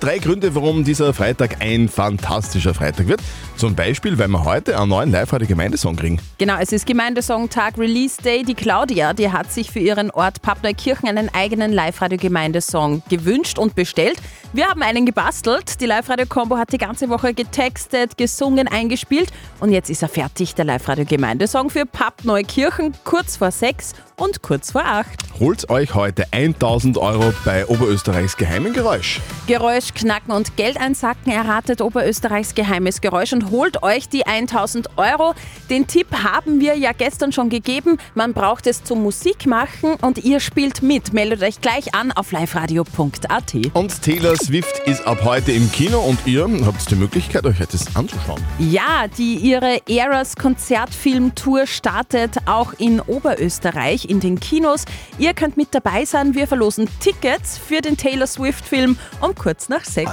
Drei Gründe, warum dieser Freitag ein fantastischer Freitag wird. Zum Beispiel, weil wir heute einen neuen Live-Radio-Gemeindesong kriegen. Genau, es ist Gemeindesongtag Release Day. Die Claudia, die hat sich für ihren Ort Pappneukirchen einen eigenen Live-Radio-Gemeindesong gewünscht und bestellt. Wir haben einen gebastelt. Die Live-Radio-Combo hat die ganze Woche getextet, gesungen, eingespielt und jetzt ist er fertig, der Live-Radio-Gemeindesong für Pappneukirchen, kurz vor sechs und kurz vor acht. Holt euch heute 1000 Euro bei Oberösterreichs geheimen Geräusch. Geräusch knacken und Geld einsacken erratet Oberösterreichs geheimes Geräusch und holt euch die 1000 Euro. Den Tipp haben wir ja gestern schon gegeben. Man braucht es zum Musik machen und ihr spielt mit. Meldet euch gleich an auf liveradio.at. Und Taylor Swift ist ab heute im Kino und ihr habt die Möglichkeit, euch das anzuschauen. Ja, die ihre Eras Konzertfilmtour startet auch in Oberösterreich in den Kinos. Ihr könnt mit dabei sein. Wir verlosen Tickets für den Taylor Swift-Film um kurz nach sechs.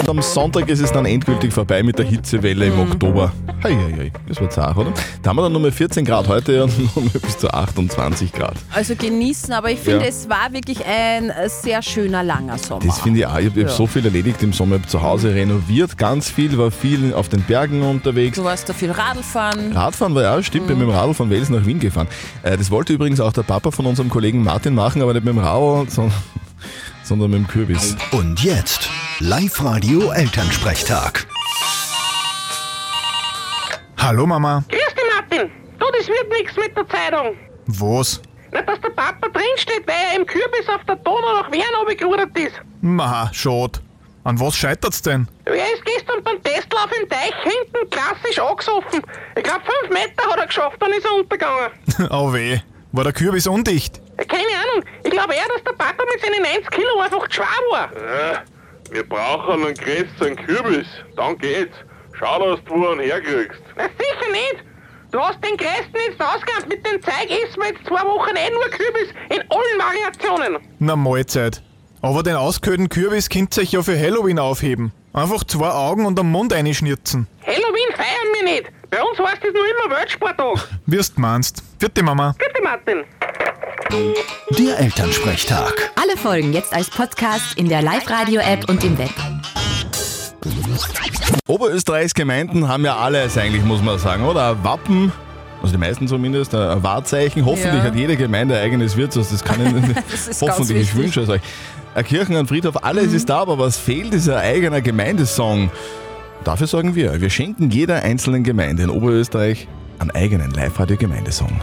Und am Sonntag ist es dann endgültig vorbei mit der Hitzewelle im Oktober. Hei, hei, hei. Das war zart, oder? Da haben wir dann nur mal 14 Grad heute und nur mal bis zu 28 Grad. Also genießen, aber ich finde, Ja. es war wirklich ein sehr schöner, langer Sommer. Das finde ich auch. Ich habe Ja. so viel erledigt im Sommer. Ich habe zu Hause renoviert, ganz viel, war viel auf den Bergen unterwegs. Du warst da viel Radl fahren. Radfahren war ja auch, stimmt, bin mit dem Radl von Wels nach Wien gefahren. Äh, das wollte übrigens auch der Papa von unserem Kollegen Martin machen, aber nicht mit dem Radl, sondern, sondern mit dem Kürbis. Und jetzt Live-Radio Elternsprechtag. Hallo Mama. Grüß dich, Martin. Du, das wird nichts mit der Zeitung. Was? Nicht, dass der Papa drinsteht, weil er im Kürbis auf der Donau nach Wien runtergerudert ist. Ma, schade. An was scheitert's denn? Er ist gestern beim Testlauf im Teich hinten klassisch angesoffen. Ich glaube, fünf Meter hat er geschafft, dann ist er untergegangen. oh weh. War der Kürbis undicht? Ja, Keine. Ich glaube eher, dass der Papa mit seinen 90 Kilo einfach zu schwer war. Ja, wir brauchen einen größeren Kürbis. Dann geht's. Schau, dass du einen herkriegst. Na, sicher nicht. Du hast den größten jetzt ausgegangen. Mit dem Zeug essen wir jetzt zwei Wochen eh nur Kürbis in allen Variationen. Na Mahlzeit. Aber den ausgehöhlten Kürbis könnt ihr euch ja für Halloween aufheben. Einfach zwei Augen und am Mund einschnirzen. Halloween feiern wir nicht. Bei uns heißt es nur immer Weltsporttag. Wirst meinst. Vierte Mama. Bitte, Martin. Der Elternsprechtag. Alle Folgen jetzt als Podcast in der Live-Radio-App und im Web. Oberösterreichs Gemeinden haben ja alles eigentlich, muss man sagen, oder? Ein Wappen, also die meisten zumindest, ein Wahrzeichen. Hoffentlich Ja. hat jede Gemeinde ein eigenes Wirtshaus, das kann ich Das ist ganz hoffentlich, ich wichtig. wünsche es euch. Eine Kirche, ein Friedhof, alles ist da, aber was fehlt, ist ein eigener Gemeindesong. Dafür sorgen wir. Wir schenken jeder einzelnen Gemeinde in Oberösterreich einen eigenen Live-Radio-Gemeindesong.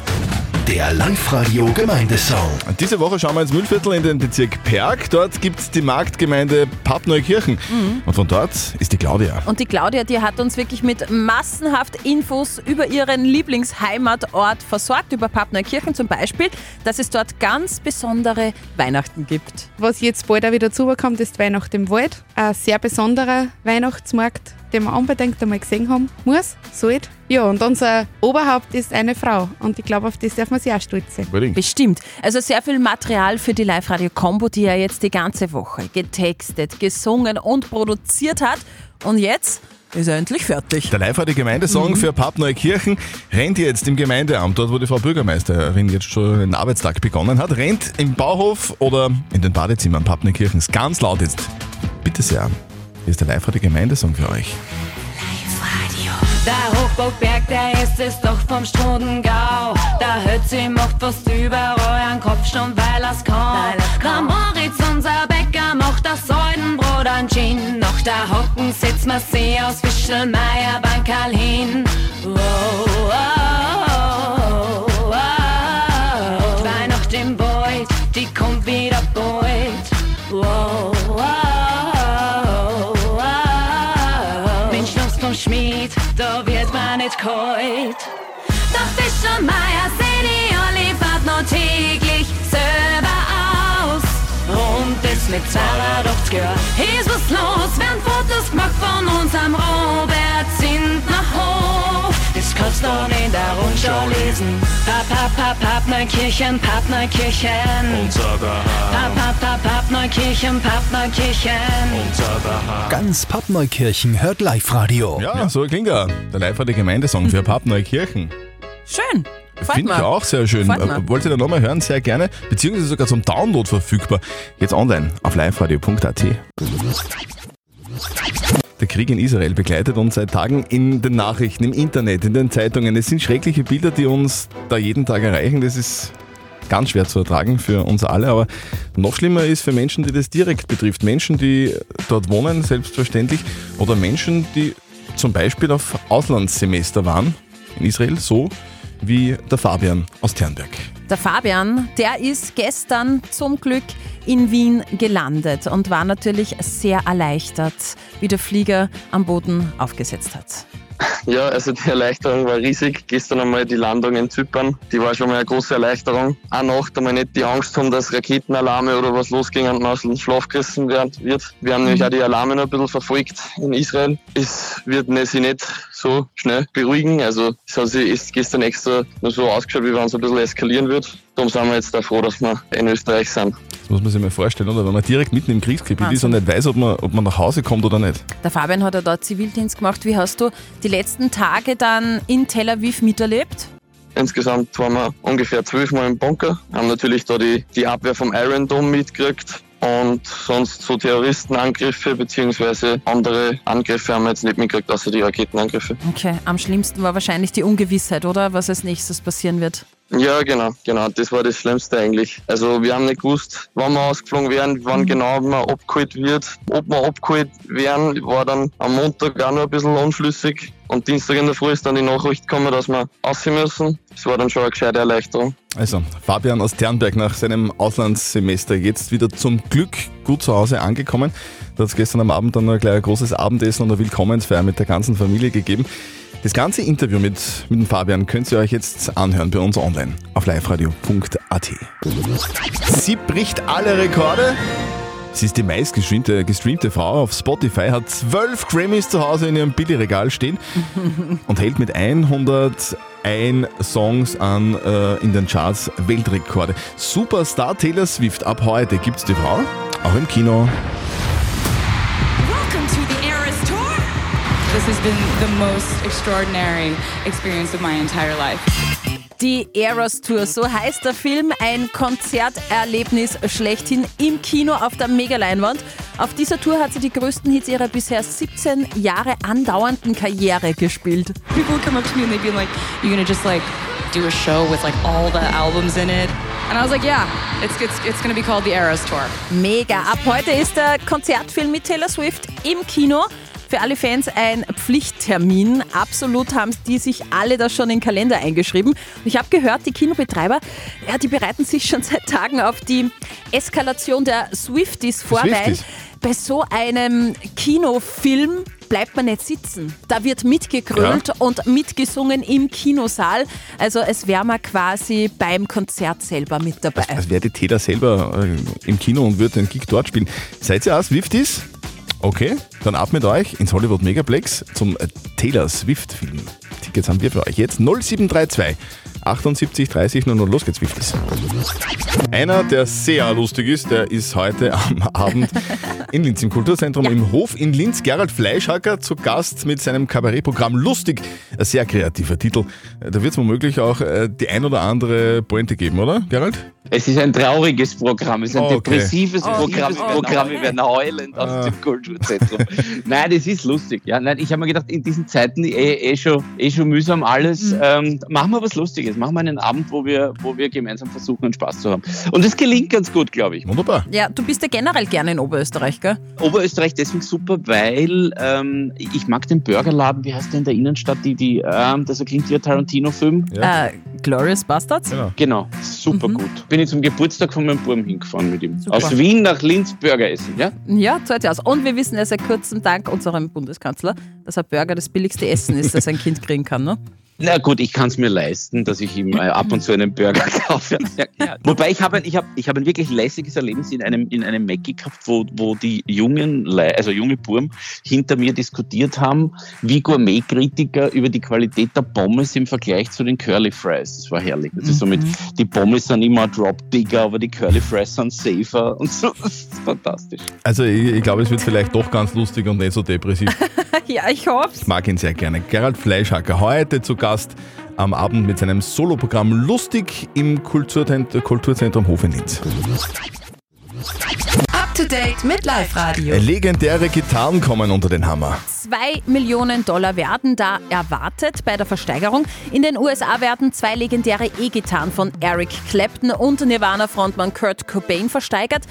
Der Live-Radio Gemeindesong. Und diese Woche schauen wir ins Mühlviertel in den Bezirk Perg. Dort gibt es die Marktgemeinde Pappneukirchen. Und von dort ist die Claudia. Und die Claudia, die hat uns wirklich mit massenhaft Infos über ihren Lieblingsheimatort versorgt, über Pappneukirchen zum Beispiel, dass es dort ganz besondere Weihnachten gibt. Was jetzt bald auch wieder zukommt, ist die Weihnacht im Wald. Ein sehr besonderer Weihnachtsmarkt, den man unbedingt einmal gesehen haben muss, sollte. Ja, und unser Oberhaupt ist eine Frau. Und ich glaube, auf das darf man sich auch stolz sein. Unbedingt. Bestimmt. Also sehr viel Material für die Live-Radio-Combo, die er jetzt die ganze Woche getextet, gesungen und produziert hat. Und jetzt ist er endlich fertig. Der Live-Radio-Gemeindesong für Pappneukirchen rennt jetzt im Gemeindeamt, dort wo die Frau Bürgermeisterin jetzt schon den Arbeitstag begonnen hat, rennt im Bauhof oder in den Badezimmern Pappneukirchens ganz laut jetzt. Bitte sehr, hier ist der Live-Radio-Gemeindesong für euch. Der Hochburgberg, der ist es doch vom Strudengau. Der Hützi macht fast überall einen Kopfstand, weil er's kann. Der Moritz, unser Bäcker, macht das Säudenbrot an Gin. Noch der Hocken sitzt man See aus Fischelmeier beim Karl hin. Wow, wow, wow. Weihnacht im Beut, die kommt wieder bald. Nicht kalt. Der Fischermeier alle fahrt noch täglich selber aus. Und das mit 280 Jahren. Ist was los, werden Fotos gemacht von unserem Robert Sindner Hof. Das kannst du in der Rundschau lesen. Pap, pap, pap, Pappneukirchen, Pappneukirchen. Unser Daheim, Pap, pap, pap, Pappneukirchen, Pappneukirchen. unser Daheim. Ganz Pappneukirchen hört Live-Radio. Ja, so klingt er. Der Live-Radio-Gemeindesong für Pappneukirchen. Schön. Finde ich auch sehr schön. Äh, Wollt ihr da nochmal hören? Sehr gerne. Beziehungsweise sogar zum Download verfügbar. Jetzt online auf liveradio.at. Der Krieg in Israel begleitet uns seit Tagen in den Nachrichten, im Internet, in den Zeitungen. Es sind schreckliche Bilder, die uns da jeden Tag erreichen. Das ist ganz schwer zu ertragen für uns alle. Aber noch schlimmer ist für Menschen, die das direkt betrifft. Menschen, die dort wohnen, selbstverständlich. Oder Menschen, die zum Beispiel auf Auslandssemester waren in Israel, so wie der Fabian aus Ternberg. Der Fabian, der ist gestern zum Glück in Wien gelandet und war natürlich sehr erleichtert, wie der Flieger am Boden aufgesetzt hat. Ja, also die Erleichterung war riesig. Gestern einmal die Landung in Zypern, die war schon mal eine große Erleichterung. Auch Nacht einmal nicht die Angst haben, dass Raketenalarme oder was losging und man aus dem Schlaf gerissen wird. Wir haben nämlich auch die Alarme noch ein bisschen verfolgt in Israel. Es wird ne- sich nicht so schnell beruhigen. Also es hat sich ist gestern extra nur so ausgeschaut, wie wenn es ein bisschen eskalieren wird. Darum sind wir jetzt auch froh, dass wir in Österreich sind. Das muss man sich mal vorstellen, oder? Wenn man direkt mitten im Kriegsgebiet ist und nicht weiß, ob man, ob man nach Hause kommt oder nicht. Der Fabian hat ja dort Zivildienst gemacht. Wie hast du die letzten Tage dann in Tel Aviv miterlebt? Insgesamt waren wir ungefähr zwölfmal im Bunker, haben natürlich da die, die Abwehr vom Iron Dome mitgekriegt und sonst so Terroristenangriffe beziehungsweise andere Angriffe haben wir jetzt nicht mitgekriegt, außer die Raketenangriffe. Okay, am schlimmsten war wahrscheinlich die Ungewissheit, oder? Was als nächstes passieren wird. Ja, genau, genau, das war das Schlimmste eigentlich. Also wir haben nicht gewusst, wann wir ausgeflogen werden, wann genau man abgeholt wird. Ob wir abgeholt werden, war dann am Montag auch noch ein bisschen unschlüssig. Und Dienstag in der Früh ist dann die Nachricht gekommen, dass wir aussehen müssen. Das war dann schon eine gescheite Erleichterung. Also, Fabian aus Ternberg nach seinem Auslandssemester jetzt wieder zum Glück gut zu Hause angekommen. Da hat es gestern am Abend dann noch gleich ein großes Abendessen und eine Willkommensfeier mit der ganzen Familie gegeben. Das ganze Interview mit, mit dem Fabian könnt ihr euch jetzt anhören bei uns online auf liveradio.at. Sie bricht alle Rekorde. Sie ist die meistgestreamte gestreamte Frau auf Spotify, hat zwölf Grammys zu Hause in ihrem Billigregal stehen und hält mit 101 Songs an äh, in den Charts Weltrekorde. Superstar Taylor Swift, ab heute gibt's die Frau, auch im Kino. This has been the most extraordinary experience of my entire life. Die Eras Tour, so heißt der Film, ein Konzerterlebnis schlechthin im Kino auf der Megaleinwand. Auf dieser Tour hat sie die größten Hits ihrer bisher 17 Jahre andauernden Karriere gespielt. People come up to me and they'd be like, "You're gonna just like do a show with like all the albums in it?" And I was like, "Yeah, it's it's, it's gonna be called the Eras Tour." Mega. Ab heute ist der Konzertfilm mit Taylor Swift im Kino. Für alle Fans ein Pflichttermin. Absolut haben die sich alle da schon in den Kalender eingeschrieben. Und ich habe gehört, die Kinobetreiber, ja, die bereiten sich schon seit Tagen auf die Eskalation der Swifties vor, weil bei so einem Kinofilm bleibt man nicht sitzen. Da wird mitgegrölt Ja. und mitgesungen im Kinosaal. Also es wäre man quasi beim Konzert selber mit dabei. Als wäre die Taylor selber äh, im Kino und würde den Gig dort spielen. Seid ihr auch Swifties? Okay, dann ab mit euch ins Hollywood Megaplex zum Taylor Swift Film. Tickets haben wir für euch jetzt 0732 78 30 00. Los geht's, Swifties. Einer, der sehr lustig ist, der ist heute am Abend in Linz im Kulturzentrum im Hof in Linz. Gerald Fleischhacker zu Gast mit seinem Kabarettprogramm Lustig. Ein sehr kreativer Titel. Da wird es womöglich auch äh, die ein oder andere Pointe geben, oder, Gerald? Es ist ein trauriges Programm, es ist ein Okay. depressives Oh, Programm. oh, Programm, wir werden heulend aus Ah. dem Kulturzentrum. Nein, das ist lustig. Ja, nein, ich habe mir gedacht, in diesen Zeiten eh, eh, schon, eh schon mühsam alles. Ähm, machen wir was Lustiges. Machen wir einen Abend, wo wir, wo wir gemeinsam versuchen, einen Spaß zu haben. Und es gelingt ganz gut, glaube ich. Wunderbar. Ja, du bist ja generell gerne in Oberösterreich, gell? Oberösterreich deswegen super, weil ähm, ich mag den Burgerladen, wie heißt der in der Innenstadt, die, die, ähm, der so klingt wie ein Tarantino-Film. Äh, Glorious Bastards? Genau, super gut. Bin ich zum Geburtstag von meinem Buben hingefahren mit ihm. Super. Aus Wien nach Linz Burger essen, ja? Ja, zahlt ja aus. Und wir wissen ja seit kurzem, dank unserem Bundeskanzler, dass ein Burger das billigste Essen ist, das ein Kind kriegen kann, ne? Na gut, ich kann es mir leisten, dass ich ihm äh, ab und zu einen Burger kaufe. Ja, ja. Wobei ich habe ein, ich hab, ich hab ein wirklich lässiges Erlebnis in einem, in einem Mackie gehabt, wo, wo die jungen, Le- also junge Burm hinter mir diskutiert haben, wie Gourmet-Kritiker über die Qualität der Pommes im Vergleich zu den Curly Fries. Das war herrlich. Das ist so mit, die Pommes sind immer ein Drop bigger, aber die Curly Fries sind safer und so. Das ist fantastisch. Also ich, ich glaube, es wird vielleicht doch ganz lustig und nicht so depressiv. ja, ich hoffe Ich mag ihn sehr gerne. Gerald Fleischhacker, heute zu Gast am Abend mit seinem Soloprogramm Lustig im Kulturzent- Kulturzentrum Hof in Linz. Up to date mit Live Radio. Legendäre Gitarren kommen unter den Hammer. Zwei Millionen Dollar werden da erwartet bei der Versteigerung. In den USA werden zwei legendäre E-Gitarren von Eric Clapton und Nirvana-Frontmann Kurt Cobain versteigert.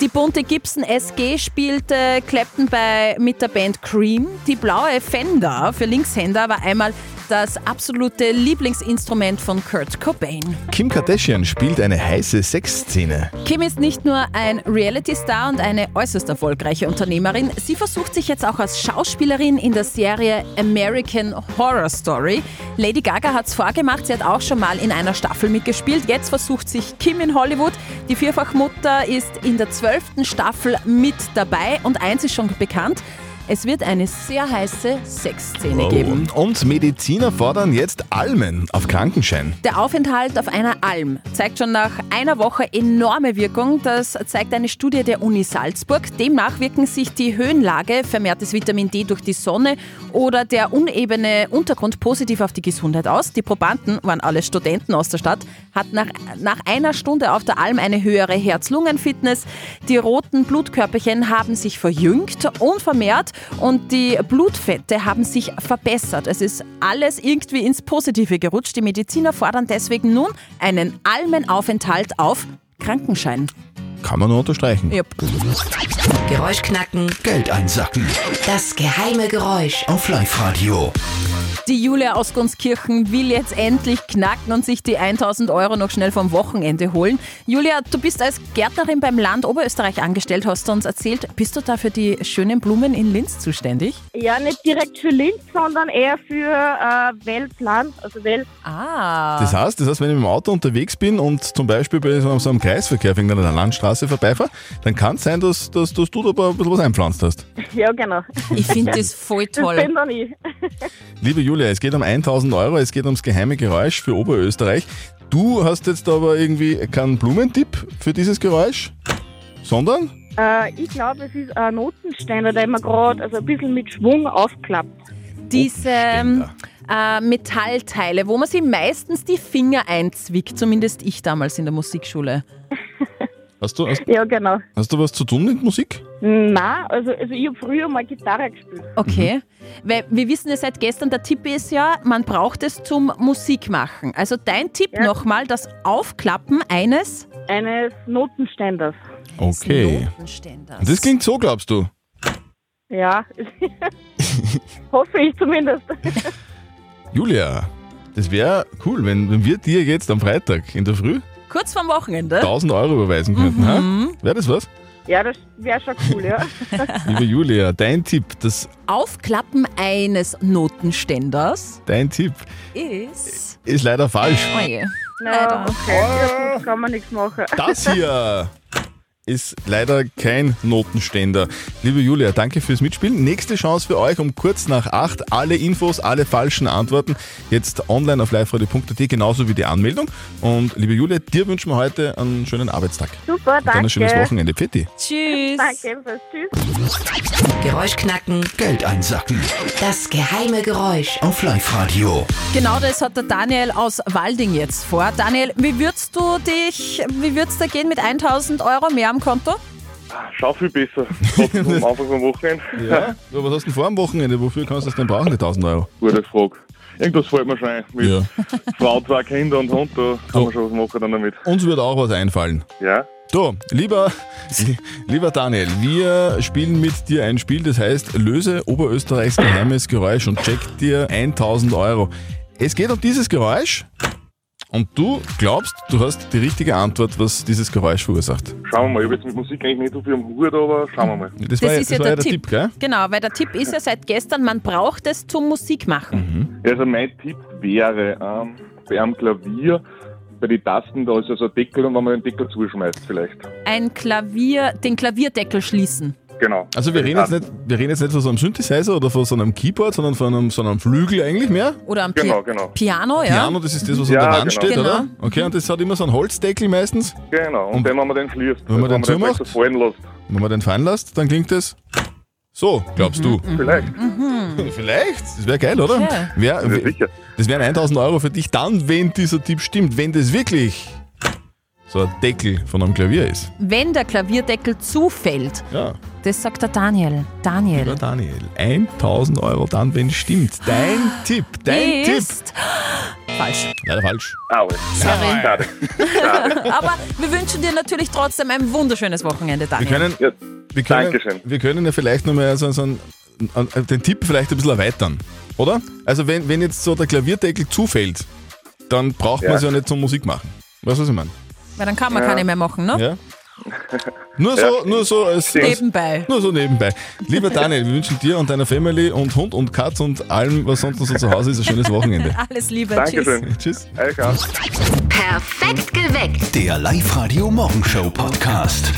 Die bunte Gibson SG spielte Clapton bei, mit der Band Cream. Die blaue Fender für Linkshänder war einmal das absolute Lieblingsinstrument von Kurt Cobain. Kim Kardashian spielt eine heiße Sexszene. Kim ist nicht nur ein Reality-Star und eine äußerst erfolgreiche Unternehmerin, sie versucht sich jetzt auch als Schauspielerin in der Serie American Horror Story. Lady Gaga hat es vorgemacht, sie hat auch schon mal in einer Staffel mitgespielt. Jetzt versucht sich Kim in Hollywood. Die Vierfachmutter ist in der zwölften Staffel mit dabei und eins ist schon bekannt. Es wird eine sehr heiße Sexszene geben. Und Mediziner fordern jetzt Almen auf Krankenschein. Der Aufenthalt auf einer Alm zeigt schon nach einer Woche enorme Wirkung. Das zeigt eine Studie der Uni Salzburg. Demnach wirken sich die Höhenlage, vermehrtes Vitamin D durch die Sonne oder der unebene Untergrund positiv auf die Gesundheit aus. Die Probanden waren alle Studenten aus der Stadt, hatten nach, nach einer Stunde auf der Alm eine höhere Herz-Lungen-Fitness. Die roten Blutkörperchen haben sich verjüngt und vermehrt und die Blutfette haben sich verbessert. Es ist alles irgendwie ins Positive gerutscht. Die Mediziner fordern deswegen nun einen Almenaufenthalt auf Krankenschein. Kann man nur unterstreichen. Yep. Geräusch knacken. Geld einsacken. Das geheime Geräusch. Auf Live-Radio. Die Julia aus Gunskirchen will jetzt endlich knacken und sich die 1000 Euro noch schnell vom Wochenende holen. Julia, du bist als Gärtnerin beim Land Oberösterreich angestellt, hast du uns erzählt. Bist du da für die schönen Blumen in Linz zuständig? Ja, nicht direkt für Linz, sondern eher für äh, Weltland, also Welt. Ah. Das heißt, das heißt, wenn ich mit dem Auto unterwegs bin und zum Beispiel bei so so einem Kreisverkehr wegen einer Landstraße vorbeifahre, dann kann es sein, dass, dass, dass du da ein bisschen was einpflanzt hast. Ja, genau. Ich finde das voll toll. Das bin dann ich. Liebe Julia, es geht um 1000 Euro, es geht ums geheime Geräusch für Oberösterreich. Du hast jetzt aber irgendwie keinen Blumentipp für dieses Geräusch, sondern Äh, ich glaube, es ist ein Notenständer, der immer gerade also ein bisschen mit Schwung aufklappt. Diese äh, Metallteile, wo man sich meistens die Finger einzwickt, zumindest ich damals in der Musikschule. Hast du, hast, Ja, genau. hast du was zu tun mit Musik? Nein, also, also ich habe früher mal Gitarre gespielt. Okay. Weil wir wissen ja seit gestern, der Tipp ist ja, man braucht es zum Musikmachen. Also dein Tipp nochmal, das Aufklappen eines Eines Notenständers. Okay. Notenständers. Das klingt so, glaubst du? Ja, hoffe ich zumindest. Julia, das wäre cool, wenn, wenn wir dir jetzt am Freitag in der Früh Kurz vorm Wochenende. 1000 Euro überweisen könnten. Mhm. Wäre das was? Ja, das wäre schon cool, ja. Liebe Julia, dein Tipp, das, Aufklappen eines Notenständers dein Tipp ist. ist leider falsch. Oh je. Ja, okay, gut, kann man nichts machen. Das hier ist leider kein Notenständer. Liebe Julia, danke fürs Mitspielen. Nächste Chance für euch um kurz nach acht. Alle Infos, alle falschen Antworten jetzt online auf liveradio.at, genauso wie die Anmeldung. Und liebe Julia, dir wünschen wir heute einen schönen Arbeitstag. Super, Und dann danke. ein schönes Wochenende. Pfitti. Tschüss. Danke, ebenfalls. Tschüss. Geräusch knacken. Geld einsacken. Das geheime Geräusch. Auf Live-Radio. Genau das hat der Daniel aus Walding jetzt vor. Daniel, wie würdest du dich, wie würdest da gehen mit 1000 Euro mehr am Konto? Schau viel besser. Trotzdem am Anfang vom Wochenende. Ja, aber was hast du denn vor am Wochenende? Wofür kannst du das denn brauchen, die 1000 Euro? Gute Frage. Irgendwas fällt mir schon ein. Mit Ja. Frau, zwei Kinder und Hund, da kann man schon was machen dann damit. Uns wird auch was einfallen. Ja? So, lieber, lieber Daniel, wir spielen mit dir ein Spiel, das heißt, löse Oberösterreichs geheimes Geräusch und check dir 1000 Euro. Es geht um dieses Geräusch und du glaubst, du hast die richtige Antwort, was dieses Geräusch verursacht. Schauen wir mal. Ich habe jetzt mit Musik eigentlich nicht so viel am Hut, aber schauen wir mal. Das, war, ja- das war ja der Tipp, gell? Genau, weil der Tipp ist ja seit gestern, man braucht es zum Musikmachen. Mhm. Also mein Tipp wäre, ähm, bei einem Klavier, bei den Tasten, da ist ja so ein Deckel und wenn man den Deckel zuschmeißt vielleicht. Ein Klavier, den Klavierdeckel schließen. Genau. Also wir reden, jetzt nicht, wir reden jetzt nicht von so einem Synthesizer oder von so einem Keyboard, sondern von einem, so einem Flügel eigentlich mehr. Oder am Pi Genau, genau. Piano, ja? Piano, das ist das, was Ja, an der Wand genau. steht, Genau. oder? Okay, und das hat immer so einen Holzdeckel meistens. Genau. Und, dann, wenn man den schließt, Wenn man den vielleicht zumacht? so fallen lässt. Wenn man den fallen lässt, dann klingt es so, glaubst du. Vielleicht. Mhm. Vielleicht, das wäre geil, oder? Ja. Wär, das wären 1000 Euro für dich dann, wenn dieser Tipp stimmt, wenn das wirklich so ein Deckel von einem Klavier ist. Wenn der Klavierdeckel zufällt, Ja. das sagt der Daniel. Daniel. Lieber Daniel, 1000 Euro dann, wenn es stimmt. Dein Tipp, dein Tipp. ist falsch. Leider falsch. Au, Sorry. schade. Aber wir wünschen dir natürlich trotzdem ein wunderschönes Wochenende, Wir Daniel. können, Ja, wir können, Dankeschön. wir können ja vielleicht nochmal so, so einen, den Tipp vielleicht ein bisschen erweitern, oder? Also wenn, wenn jetzt so der Klavierdeckel zufällt, dann braucht man Ja. es ja nicht zum Musik machen. Weißt du, was ich meine? Weil dann kann man Ja. keine mehr machen, ne? Ja? Nur so, Ja. nur so als, als Nebenbei. nur so nebenbei. Lieber Daniel, wir wünschen dir und deiner Family und Hund und Katz und allem, was sonst noch so zu Hause ist, ein schönes Wochenende. Alles Liebe. Dankeschön. Tschüss. Auch. Perfekt geweckt. Der Live-Radio Morgenshow Podcast.